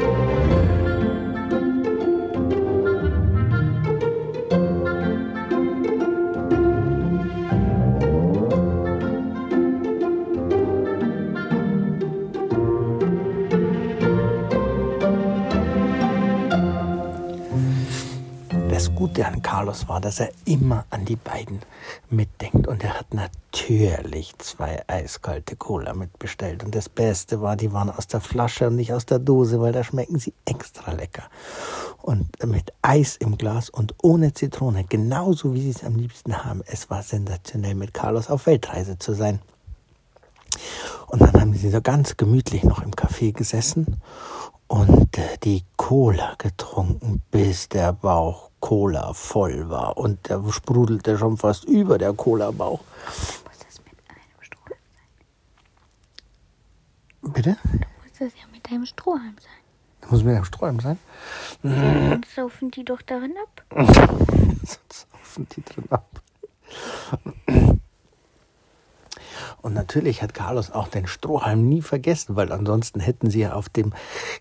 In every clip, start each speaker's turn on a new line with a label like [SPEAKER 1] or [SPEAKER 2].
[SPEAKER 1] Gute an Carlos war, dass er immer an die beiden mitdenkt. Und er hat natürlich zwei eiskalte Cola mitbestellt. Und das Beste war, die waren aus der Flasche und nicht aus der Dose, weil da schmecken sie extra lecker. Und mit Eis im Glas und ohne Zitrone, genauso wie sie es am liebsten haben. Es war sensationell, mit Carlos auf Weltreise zu sein. Und dann haben sie so ganz gemütlich noch im Café gesessen und äh, die Cola getrunken, bis der Bauch Cola voll war und der sprudelte schon fast über der Cola-Bauch.
[SPEAKER 2] Muss das mit einem Strohhalm
[SPEAKER 1] sein? Bitte?
[SPEAKER 2] Du musst das ja mit einem Strohhalm sein.
[SPEAKER 1] Das muss mit einem Strohhalm sein?
[SPEAKER 2] Sonst saufen die doch darin ab.
[SPEAKER 1] Sonst saufen die drin ab. Und natürlich hat Carlos auch den Strohhalm nie vergessen, weil ansonsten hätten sie ja auf dem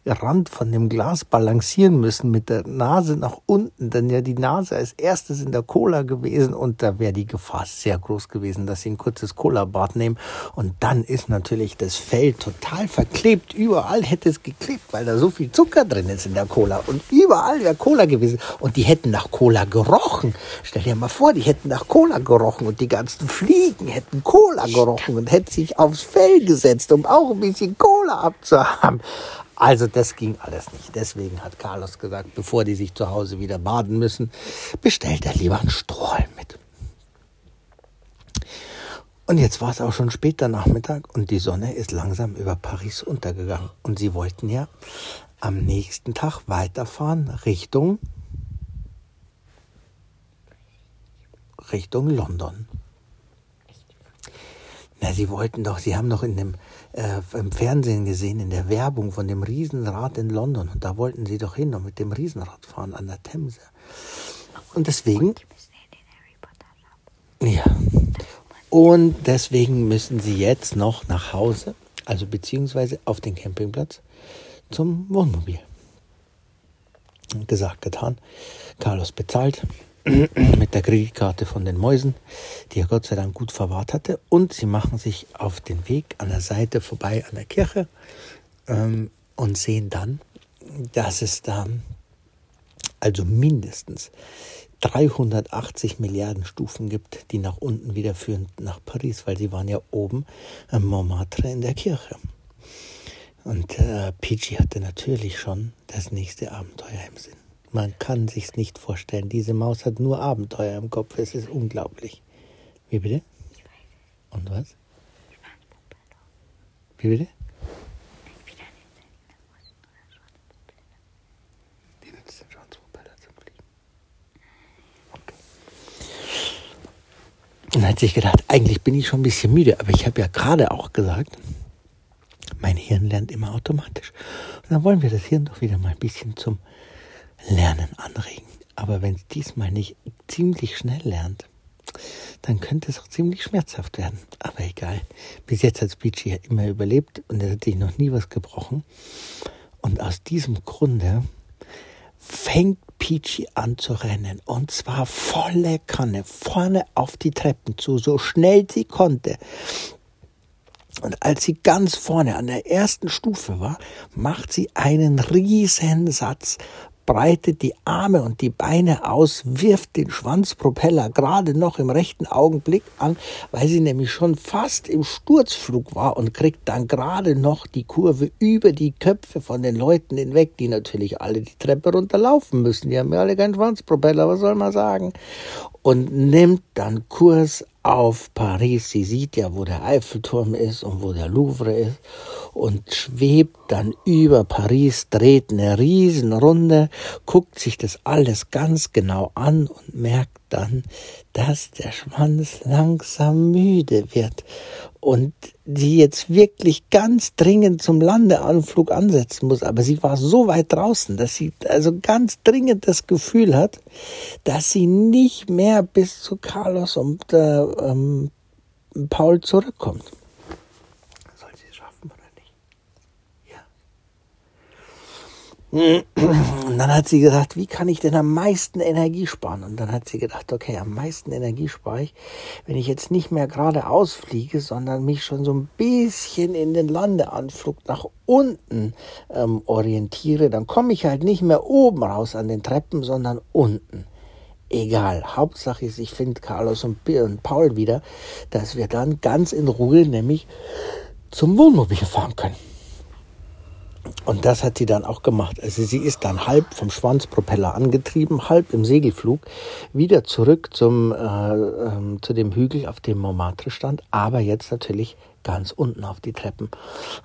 [SPEAKER 1] Rand von dem Glas balancieren müssen mit der Nase nach unten. Denn ja die Nase als erstes in der Cola gewesen und da wäre die Gefahr sehr groß gewesen, dass sie ein kurzes Cola-Bad nehmen. Und dann ist natürlich das Fell total verklebt. Überall hätte es geklebt, weil da so viel Zucker drin ist in der Cola. Und überall wäre Cola gewesen. Und die hätten nach Cola gerochen. Stell dir mal vor, die hätten nach Cola gerochen und die ganzen Fliegen hätten Cola gerochen gerochen und hätte sich aufs Fell gesetzt, um auch ein bisschen Cola abzuhaben. Also das ging alles nicht. Deswegen hat Carlos gesagt, bevor die sich zu Hause wieder baden müssen, bestellt er lieber einen Strohhalm mit. Und jetzt war es auch schon später Nachmittag und die Sonne ist langsam über Paris untergegangen. Und sie wollten ja am nächsten Tag weiterfahren Richtung Richtung London. Na, Sie wollten doch, Sie haben doch in dem, äh, im Fernsehen gesehen, in der Werbung von dem Riesenrad in London. Und da wollten Sie doch hin und mit dem Riesenrad fahren an der Themse. Und deswegen. Ja. Und deswegen müssen Sie jetzt noch nach Hause, also beziehungsweise auf den Campingplatz zum Wohnmobil. Gesagt, getan. Carlos bezahlt. mit der Kreditkarte von den Mäusen, die er Gott sei Dank gut verwahrt hatte. Und sie machen sich auf den Weg an der Seite vorbei an der Kirche ähm, und sehen dann, dass es da also mindestens 380 Milliarden Stufen gibt, die nach unten wieder führen nach Paris, weil sie waren ja oben am Montmartre in der Kirche. Und äh, Peachy hatte natürlich schon das nächste Abenteuer im Sinn. Man kann sich's nicht vorstellen. Diese Maus hat nur Abenteuer im Kopf. Es ist unglaublich. Wie bitte? Und was? Wie bitte? Die nutzt den Schwanzpropeller zum Fliegen. Okay. Dann hat sich gedacht, eigentlich bin ich schon ein bisschen müde, aber ich habe ja gerade auch gesagt, mein Hirn lernt immer automatisch. Und dann wollen wir das Hirn doch wieder mal ein bisschen zum Lernen anregen. Aber wenn es diesmal nicht ziemlich schnell lernt, dann könnte es auch ziemlich schmerzhaft werden. Aber egal. Bis jetzt hat Speechy ja immer überlebt und er hat sich noch nie was gebrochen. Und aus diesem Grunde fängt Peachy an zu rennen. Und zwar volle Kanne, vorne auf die Treppen zu, so schnell sie konnte. Und als sie ganz vorne an der ersten Stufe war, macht sie einen Riesensatz breitet die Arme und die Beine aus, wirft den Schwanzpropeller gerade noch im rechten Augenblick an, weil sie nämlich schon fast im Sturzflug war und kriegt dann gerade noch die Kurve über die Köpfe von den Leuten hinweg, die natürlich alle die Treppe runterlaufen müssen. Die haben ja alle keinen Schwanzpropeller, was soll man sagen? Und nimmt dann Kurs auf Paris. Sie sieht ja, wo der Eiffelturm ist und wo der Louvre ist und schwebt dann über Paris, dreht eine Riesenrunde, guckt sich das alles ganz genau an und merkt dann, dass der Schwanz langsam müde wird und sie jetzt wirklich ganz dringend zum Landeanflug ansetzen muss. Aber sie war so weit draußen, dass sie also ganz dringend das Gefühl hat, dass sie nicht mehr bis zu Carlos und äh, ähm, Paul zurückkommt. Soll sie es schaffen oder nicht? Ja. Und dann hat sie gesagt, wie kann ich denn am meisten Energie sparen? Und dann hat sie gedacht, okay, am meisten Energie spare ich, wenn ich jetzt nicht mehr geradeaus fliege, sondern mich schon so ein bisschen in den Landeanflug nach unten ähm, orientiere. Dann komme ich halt nicht mehr oben raus an den Treppen, sondern unten. Egal. Hauptsache ist, ich finde Carlos und Paul wieder, dass wir dann ganz in Ruhe nämlich zum Wohnmobil fahren können. Und das hat sie dann auch gemacht. Also sie ist dann halb vom Schwanzpropeller angetrieben, halb im Segelflug wieder zurück zum, äh, äh, zu dem Hügel, auf dem Montmartre stand, aber jetzt natürlich ganz unten auf die Treppen.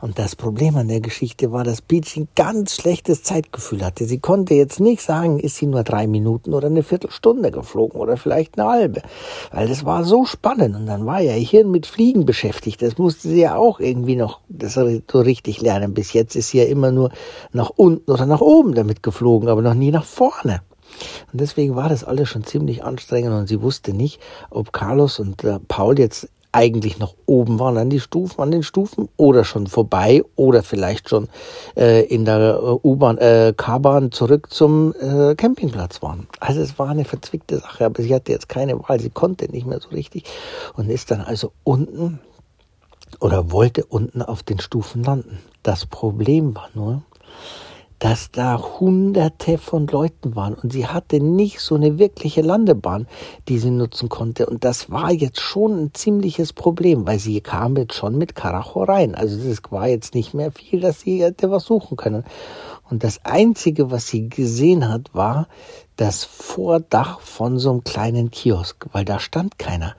[SPEAKER 1] Und das Problem an der Geschichte war, dass Peach ein ganz schlechtes Zeitgefühl hatte. Sie konnte jetzt nicht sagen, ist sie nur drei Minuten oder eine Viertelstunde geflogen oder vielleicht eine halbe. Weil das war so spannend. Und dann war ihr Hirn mit Fliegen beschäftigt. Das musste sie ja auch irgendwie noch so richtig lernen. Bis jetzt ist sie ja immer nur nach unten oder nach oben damit geflogen, aber noch nie nach vorne. Und deswegen war das alles schon ziemlich anstrengend und sie wusste nicht, ob Carlos und äh, Paul jetzt eigentlich noch oben waren an die Stufen, an den Stufen oder schon vorbei oder vielleicht schon äh, in der äh, U-Bahn, äh, K-Bahn zurück zum äh, Campingplatz waren. Also es war eine verzwickte Sache, aber sie hatte jetzt keine Wahl, sie konnte nicht mehr so richtig und ist dann also unten oder wollte unten auf den Stufen landen. Das Problem war nur, dass da hunderte von Leuten waren und sie hatte nicht so eine wirkliche Landebahn, die sie nutzen konnte. Und das war jetzt schon ein ziemliches Problem, weil sie kam jetzt schon mit Karacho rein. Also es war jetzt nicht mehr viel, dass sie hätte was suchen können. Und das Einzige, was sie gesehen hat, war das Vordach von so einem kleinen Kiosk, weil da stand keiner.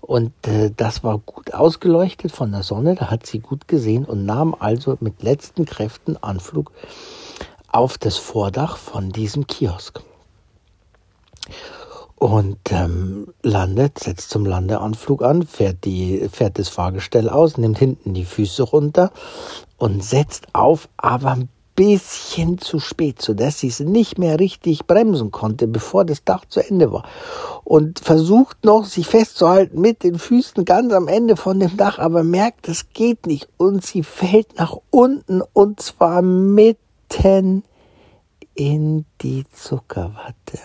[SPEAKER 1] Und äh, das war gut ausgeleuchtet von der Sonne, da hat sie gut gesehen und nahm also mit letzten Kräften Anflug auf das Vordach von diesem Kiosk. Und ähm, landet, setzt zum Landeanflug an, fährt, die, fährt das Fahrgestell aus, nimmt hinten die Füße runter und setzt auf, aber ein bisschen zu spät, sodass sie es nicht mehr richtig bremsen konnte, bevor das Dach zu Ende war. Und versucht noch, sich festzuhalten mit den Füßen ganz am Ende von dem Dach, aber merkt, das geht nicht. Und sie fällt nach unten und zwar mit mitten in die Zuckerwatte.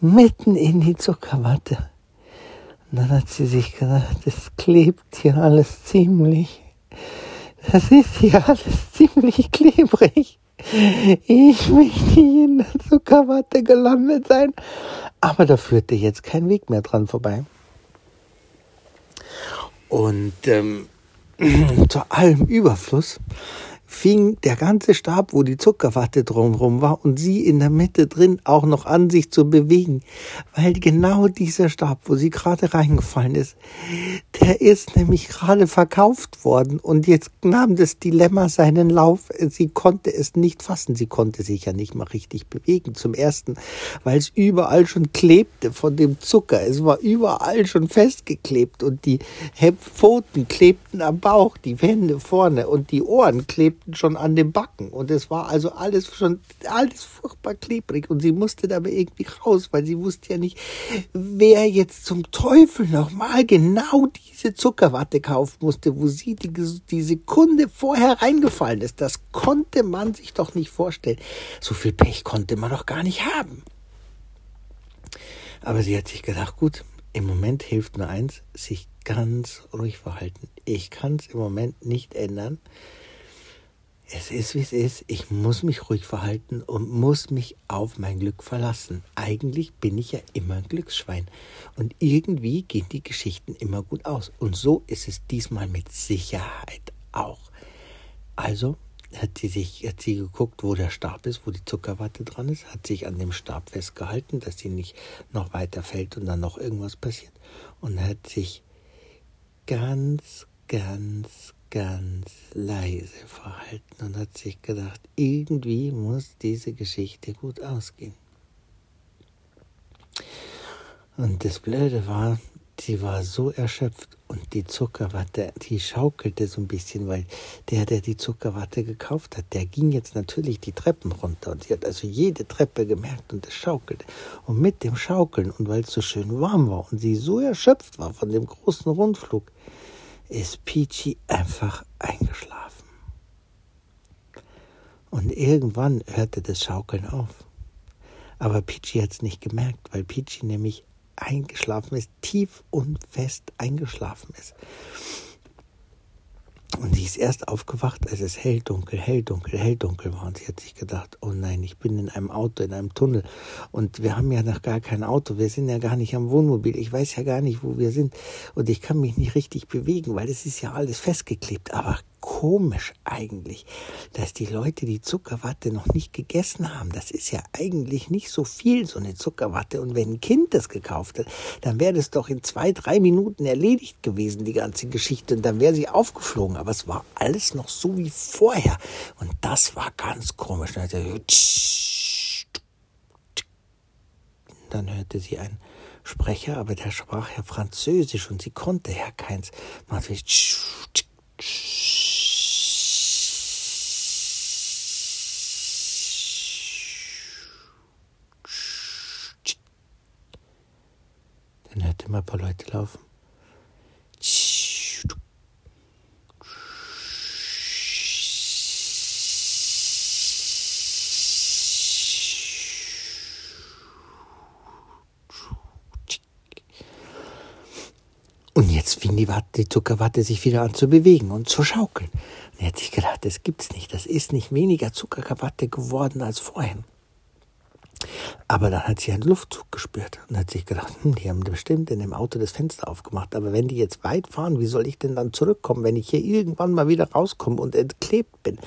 [SPEAKER 1] Mitten in die Zuckerwatte. Und dann hat sie sich gedacht, es klebt hier alles ziemlich. Das ist hier alles ziemlich klebrig. Ich möchte in der Zuckerwatte gelandet sein. Aber da führte jetzt kein Weg mehr dran vorbei. Und ähm, zu allem Überfluss fing der ganze Stab, wo die Zuckerwatte drumherum war und sie in der Mitte drin auch noch an sich zu bewegen, weil genau dieser Stab, wo sie gerade reingefallen ist, der ist nämlich gerade verkauft worden und jetzt nahm das Dilemma seinen Lauf. Sie konnte es nicht fassen, sie konnte sich ja nicht mal richtig bewegen. Zum ersten, weil es überall schon klebte von dem Zucker. Es war überall schon festgeklebt und die Pfoten klebten am Bauch, die Hände vorne und die Ohren klebten klebten schon an den Backen und es war also alles schon alles furchtbar klebrig und sie musste dabei irgendwie raus, weil sie wusste ja nicht, wer jetzt zum Teufel nochmal genau diese Zuckerwatte kaufen musste, wo sie die, die Sekunde vorher reingefallen ist. Das konnte man sich doch nicht vorstellen. So viel Pech konnte man doch gar nicht haben. Aber sie hat sich gedacht, gut, im Moment hilft nur eins, sich ganz ruhig verhalten. Ich kann es im Moment nicht ändern es ist, wie es ist. Ich muss mich ruhig verhalten und muss mich auf mein Glück verlassen. Eigentlich bin ich ja immer ein Glücksschwein. Und irgendwie gehen die Geschichten immer gut aus. Und so ist es diesmal mit Sicherheit auch. Also hat sie sich, hat sie geguckt, wo der Stab ist, wo die Zuckerwatte dran ist, hat sich an dem Stab festgehalten, dass sie nicht noch weiter fällt und dann noch irgendwas passiert. Und hat sich ganz, ganz, ganz leise verhalten und hat sich gedacht, irgendwie muss diese Geschichte gut ausgehen. Und das Blöde war, sie war so erschöpft und die Zuckerwatte, die schaukelte so ein bisschen, weil der, der die Zuckerwatte gekauft hat, der ging jetzt natürlich die Treppen runter und sie hat also jede Treppe gemerkt und es schaukelte. Und mit dem Schaukeln und weil es so schön warm war und sie so erschöpft war von dem großen Rundflug, ist Peachy einfach eingeschlafen. Und irgendwann hörte das Schaukeln auf. Aber Peachy hat es nicht gemerkt, weil Peachy nämlich eingeschlafen ist, tief und fest eingeschlafen ist. Und sie ist erst aufgewacht, als es hell, dunkel, hell, dunkel, hell, dunkel war. Und sie hat sich gedacht, oh nein, ich bin in einem Auto, in einem Tunnel. Und wir haben ja noch gar kein Auto. Wir sind ja gar nicht am Wohnmobil. Ich weiß ja gar nicht, wo wir sind. Und ich kann mich nicht richtig bewegen, weil es ist ja alles festgeklebt. Aber komisch eigentlich, dass die Leute die Zuckerwatte noch nicht gegessen haben. Das ist ja eigentlich nicht so viel, so eine Zuckerwatte. Und wenn ein Kind das gekauft hat, dann wäre das doch in zwei, drei Minuten erledigt gewesen, die ganze Geschichte. Und dann wäre sie aufgeflogen. Aber es war alles noch so wie vorher. Und das war ganz komisch. Dann hörte sie einen Sprecher, aber der sprach ja Französisch und sie konnte ja keins. Man hat Dann hörte mal ein paar Leute laufen. Und jetzt fing die, Watte, die Zuckerwatte sich wieder an zu bewegen und zu schaukeln. Und er hat sich gedacht, das gibt's nicht. Das ist nicht weniger Zuckerwatte geworden als vorhin. Aber dann hat sie einen Luftzug gespürt und hat sich gedacht, hm, die haben bestimmt in dem Auto das Fenster aufgemacht. Aber wenn die jetzt weit fahren, wie soll ich denn dann zurückkommen, wenn ich hier irgendwann mal wieder rauskomme und entklebt bin?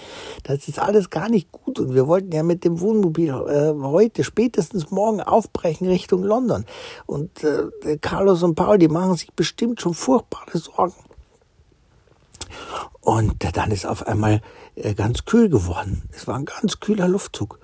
[SPEAKER 1] Das ist alles gar nicht gut. Und wir wollten ja mit dem Wohnmobil äh, heute spätestens morgen aufbrechen Richtung London. Und äh, Carlos und Paul, die machen sich bestimmt schon furchtbare Sorgen. Und dann ist auf einmal äh, ganz kühl geworden. Es war ein ganz kühler Luftzug.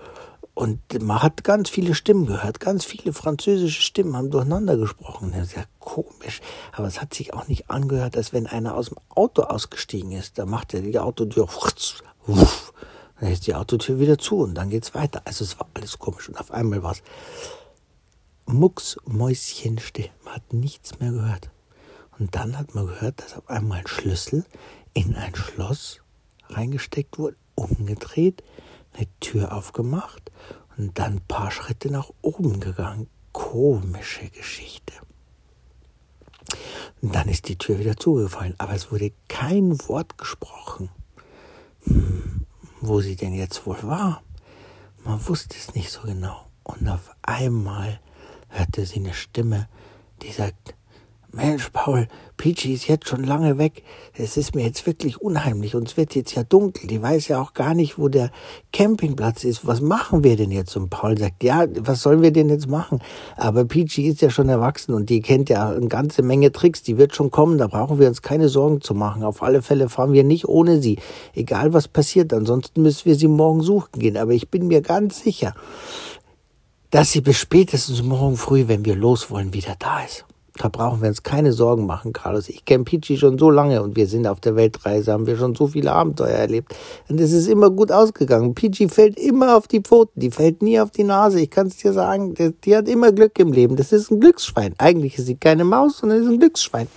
[SPEAKER 1] Und man hat ganz viele Stimmen gehört, ganz viele französische Stimmen haben durcheinander gesprochen. Das ist ja komisch, aber es hat sich auch nicht angehört, als wenn einer aus dem Auto ausgestiegen ist. Da macht er die Autotür, wuff, dann ist die Autotür wieder zu und dann geht's weiter. Also es war alles komisch und auf einmal war es mucksmäuschenstill. Man hat nichts mehr gehört. Und dann hat man gehört, dass auf einmal ein Schlüssel in ein Schloss reingesteckt wurde, umgedreht, eine Tür aufgemacht und dann ein paar Schritte nach oben gegangen. Komische Geschichte. Und dann ist die Tür wieder zugefallen, aber es wurde kein Wort gesprochen. Hm, wo sie denn jetzt wohl war? Man wusste es nicht so genau. Und auf einmal hörte sie eine Stimme, die sagt, Mensch, Paul, Peachy ist jetzt schon lange weg. Es ist mir jetzt wirklich unheimlich und es wird jetzt ja dunkel. Die weiß ja auch gar nicht, wo der Campingplatz ist. Was machen wir denn jetzt? Und Paul sagt, ja, was sollen wir denn jetzt machen? Aber Peachy ist ja schon erwachsen und die kennt ja eine ganze Menge Tricks. Die wird schon kommen. Da brauchen wir uns keine Sorgen zu machen. Auf alle Fälle fahren wir nicht ohne sie. Egal was passiert. Ansonsten müssen wir sie morgen suchen gehen. Aber ich bin mir ganz sicher, dass sie bis spätestens morgen früh, wenn wir los wollen, wieder da ist. Da brauchen wir uns keine Sorgen machen, Carlos. Ich kenne Pichi schon so lange und wir sind auf der Weltreise, haben wir schon so viele Abenteuer erlebt. Und es ist immer gut ausgegangen. Pichi fällt immer auf die Pfoten, die fällt nie auf die Nase. Ich kann es dir sagen, die, hat immer Glück im Leben. Das ist ein Glücksschwein. Eigentlich ist sie keine Maus, sondern ist ein Glücksschwein.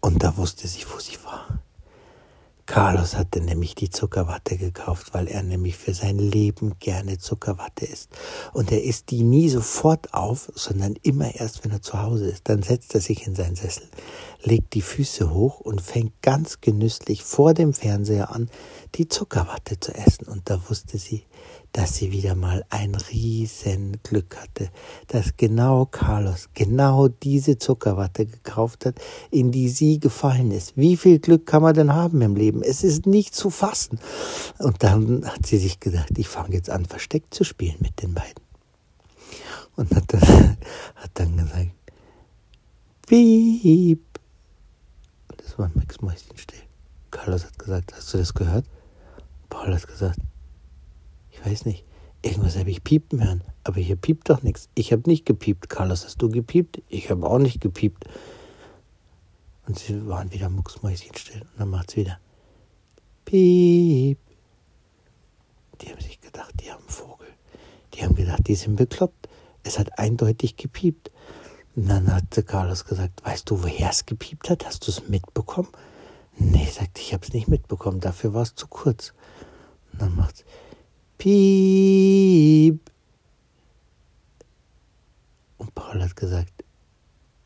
[SPEAKER 1] Und da wusste sie, wo sie war. Carlos hatte nämlich die Zuckerwatte gekauft, weil er nämlich für sein Leben gerne Zuckerwatte isst. Und er isst die nie sofort auf, sondern immer erst, wenn er zu Hause ist. Dann setzt er sich in seinen Sessel, legt die Füße hoch und fängt ganz genüsslich vor dem Fernseher an, die Zuckerwatte zu essen. Und da wusste sie, dass sie wieder mal ein riesen Glück hatte, dass genau Carlos genau diese Zuckerwatte gekauft hat, in die sie gefallen ist. Wie viel Glück kann man denn haben im Leben? Es ist nicht zu fassen. Und dann hat sie sich gedacht, ich fange jetzt an, versteckt zu spielen mit den beiden. Und hat dann, hat dann gesagt, Piep. War Max Mäuschen still. Carlos hat gesagt, hast du das gehört? Paul hat gesagt, ich weiß nicht, irgendwas habe ich piepen hören, aber hier piept doch nichts. Ich habe nicht gepiept. Carlos, hast du gepiept? Ich habe auch nicht gepiept. Und sie waren wieder mucksmäuschenstill. Und dann macht es wieder Piep. Die haben sich gedacht, die haben einen Vogel. Die haben gedacht, die sind bekloppt. Es hat eindeutig gepiept. Und dann hat Carlos gesagt, weißt du, woher es gepiept hat? Hast du es mitbekommen? Nee, sagte ich, habe es nicht mitbekommen. Dafür war es zu kurz. Und dann macht's Piep. Und Paul hat gesagt,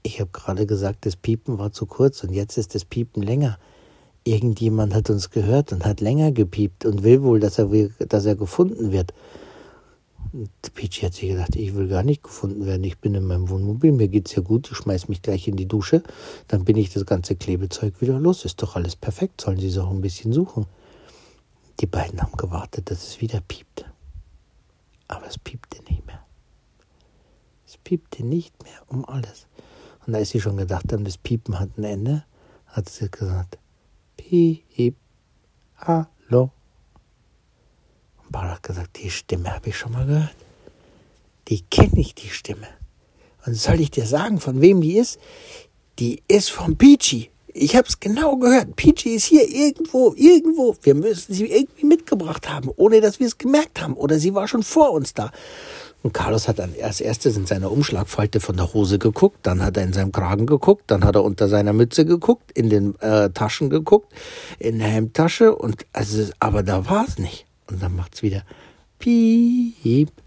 [SPEAKER 1] ich habe gerade gesagt, das Piepen war zu kurz und jetzt ist das Piepen länger. Irgendjemand hat uns gehört und hat länger gepiept und will wohl, dass er, dass er gefunden wird. Peachy hat sich gedacht, ich will gar nicht gefunden werden. Ich bin in meinem Wohnmobil, mir geht's ja gut, ich schmeiß mich gleich in die Dusche, dann bin ich das ganze Klebezeug wieder los. Ist doch alles perfekt, sollen sie es auch ein bisschen suchen. Die beiden haben gewartet, dass es wieder piept. Aber es piepte nicht mehr. Es piepte nicht mehr um alles. Und als sie schon gedacht haben, das Piepen hat ein Ende, hat sie gesagt, Piep, hallo. Paul hat gesagt, die Stimme habe ich schon mal gehört. Die kenne ich, die Stimme. Und soll ich dir sagen, von wem die ist? Die ist von Peachy. Ich habe es genau gehört. Peachy ist hier irgendwo, irgendwo. Wir müssen sie irgendwie mitgebracht haben, ohne dass wir es gemerkt haben. Oder sie war schon vor uns da. Und Carlos hat dann als erstes in seiner Umschlagfalte von der Hose geguckt, dann hat er in seinem Kragen geguckt, dann hat er unter seiner Mütze geguckt, in den äh, Taschen geguckt, in der Hemdtasche und also, aber da war es nicht. Und dann macht's wieder Piep.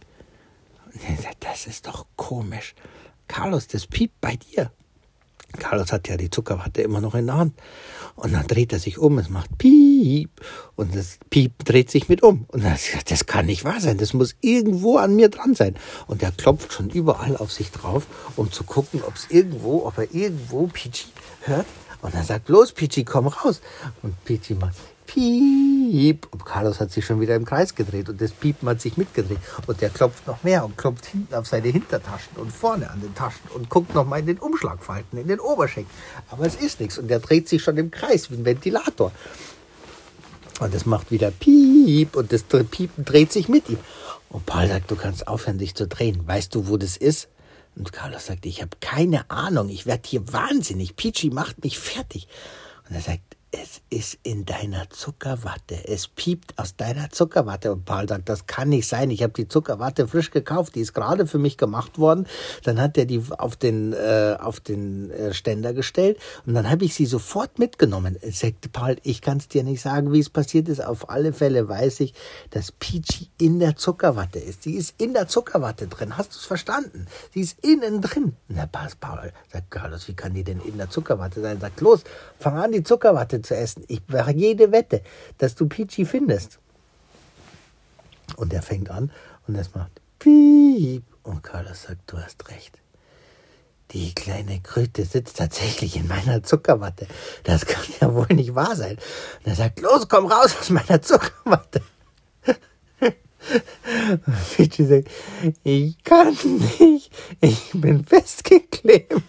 [SPEAKER 1] Das ist doch komisch. Carlos, das piept bei dir. Carlos hat ja die Zuckerwatte immer noch in der Hand. Und dann dreht er sich um, es macht Piep. Und das Piep dreht sich mit um. Und dann sagt, das kann nicht wahr sein, das muss irgendwo an mir dran sein. Und er klopft schon überall auf sich drauf, um zu gucken, ob es irgendwo, ob er irgendwo Peachy hört. Und er sagt, los Peachy, komm raus. Und Peachy macht Piep. Und Carlos hat sich schon wieder im Kreis gedreht und das Piepen hat sich mitgedreht. Und der klopft noch mehr und klopft hinten auf seine Hintertaschen und vorne an den Taschen und guckt noch mal in den Umschlagfalten, in den Oberschenkel. Aber es ist nichts und der dreht sich schon im Kreis wie ein Ventilator. Und es macht wieder Piep und das Piepen dreht sich mit ihm. Und Paul sagt, du kannst aufhören, dich zu drehen. Weißt du, wo das ist? Und Carlos sagt, ich habe keine Ahnung. Ich werde hier wahnsinnig. Peachy macht mich fertig. Und er sagt, es ist in deiner Zuckerwatte. Es piept aus deiner Zuckerwatte. Und Paul sagt, das kann nicht sein. Ich habe die Zuckerwatte frisch gekauft. Die ist gerade für mich gemacht worden. Dann hat er die auf den, äh, auf den äh, Ständer gestellt. Und dann habe ich sie sofort mitgenommen. Sagt Paul, ich kann es dir nicht sagen, wie es passiert ist. Auf alle Fälle weiß ich, dass Peachy in der Zuckerwatte ist. Sie ist in der Zuckerwatte drin. Hast du es verstanden? Sie ist innen drin. Na, pass, Paul. Sagt Carlos, wie kann die denn in der Zuckerwatte sein? Sagt, los, fang an, die Zuckerwatte zu essen. Ich mache jede Wette, dass du Peachy findest. Und er fängt an und es macht Piep. Und Carlos sagt, du hast recht. Die kleine Kröte sitzt tatsächlich in meiner Zuckerwatte. Das kann ja wohl nicht wahr sein. Und er sagt, los, komm raus aus meiner Zuckerwatte. Peachy sagt, ich kann nicht, ich bin festgeklebt.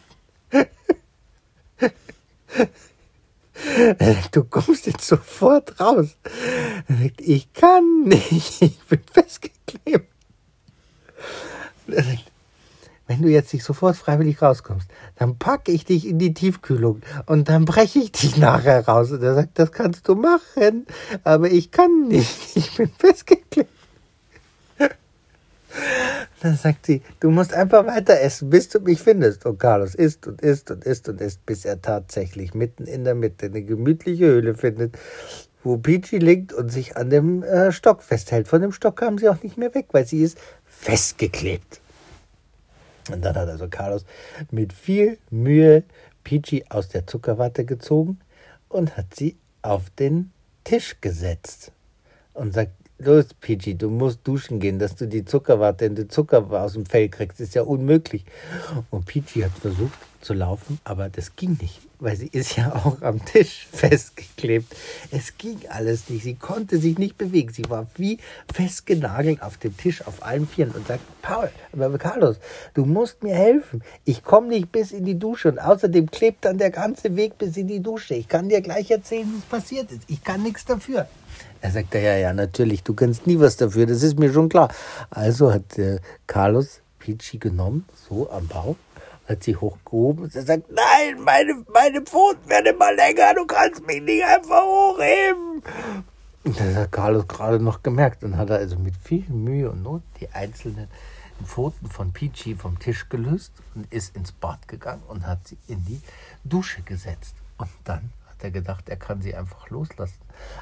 [SPEAKER 1] Du kommst jetzt sofort raus. Ich kann nicht, ich bin festgeklebt. Wenn du jetzt nicht sofort freiwillig rauskommst, dann packe ich dich in die Tiefkühlung und dann breche ich dich nachher raus. Und er sagt, das kannst du machen, aber ich kann nicht, ich bin festgeklebt. Dann sagt sie, du musst einfach weiter essen, bis du mich findest. Und Carlos isst und isst und isst und isst, bis er tatsächlich mitten in der Mitte eine gemütliche Höhle findet, wo Peachy liegt und sich an dem äh, Stock festhält. Von dem Stock kam sie auch nicht mehr weg, weil sie ist festgeklebt. Und dann hat also Carlos mit viel Mühe Peachy aus der Zuckerwatte gezogen und hat sie auf den Tisch gesetzt und sagt, los, Peachy, du musst duschen gehen, dass du die Zuckerwatte in den Zucker aus dem Fell kriegst. Ist ja unmöglich. Und Peachy hat versucht zu laufen, aber das ging nicht, weil sie ist ja auch am Tisch festgeklebt. Es ging alles nicht. Sie konnte sich nicht bewegen. Sie war wie festgenagelt auf dem Tisch auf allen Vieren und sagt, Paul, aber Carlos, du musst mir helfen. Ich komme nicht bis in die Dusche und außerdem klebt dann der ganze Weg bis in die Dusche. Ich kann dir gleich erzählen, was passiert ist. Ich kann nichts dafür. Er sagte, ja, ja, natürlich, du kannst nie was dafür, das ist mir schon klar. Also hat äh, Carlos Peachy genommen, so am Bauch, hat sie hochgehoben und er sagt, nein, meine, meine Pfoten werden immer länger, du kannst mich nicht einfach hochheben. Und das hat Carlos gerade noch gemerkt und hat er also mit viel Mühe und Not die einzelnen Pfoten von Peachy vom Tisch gelöst und ist ins Bad gegangen und hat sie in die Dusche gesetzt. Und dann er gedacht, er kann sie einfach loslassen.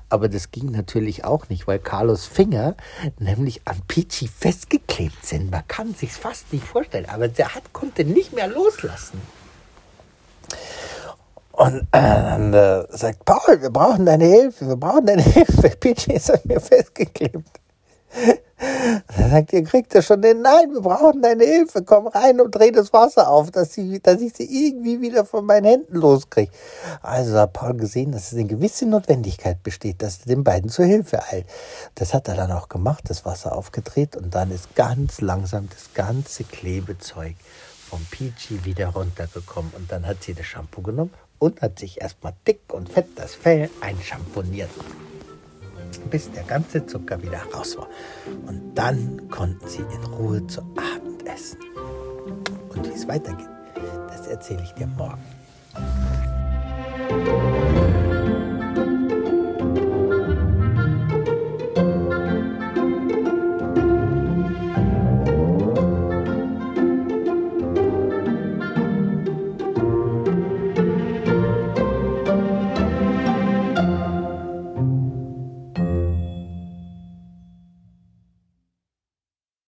[SPEAKER 1] Aber das ging natürlich auch nicht, weil Carlos Finger nämlich an Peachy festgeklebt sind. Man kann sich fast nicht vorstellen, aber der hat, konnte nicht mehr loslassen. Und äh, dann äh, sagt Paul, wir brauchen deine Hilfe, wir brauchen deine Hilfe. Peachy ist an mir festgeklebt. Dann sagt ihr, kriegt ihr schon den? Nein, wir brauchen deine Hilfe. Komm rein und dreh das Wasser auf, dass, sie, dass ich sie irgendwie wieder von meinen Händen loskriege. Also hat Paul gesehen, dass es eine gewisse Notwendigkeit besteht, dass er den beiden zur Hilfe eilt. Das hat er dann auch gemacht, das Wasser aufgedreht und dann ist ganz langsam das ganze Klebezeug vom Peachy wieder runtergekommen. Und dann hat sie das Shampoo genommen und hat sich erstmal dick und fett das Fell einschamponiert bis der ganze Zucker wieder raus war. Und dann konnten sie in Ruhe zu Abend essen. Und wie es weitergeht, das erzähle ich dir morgen.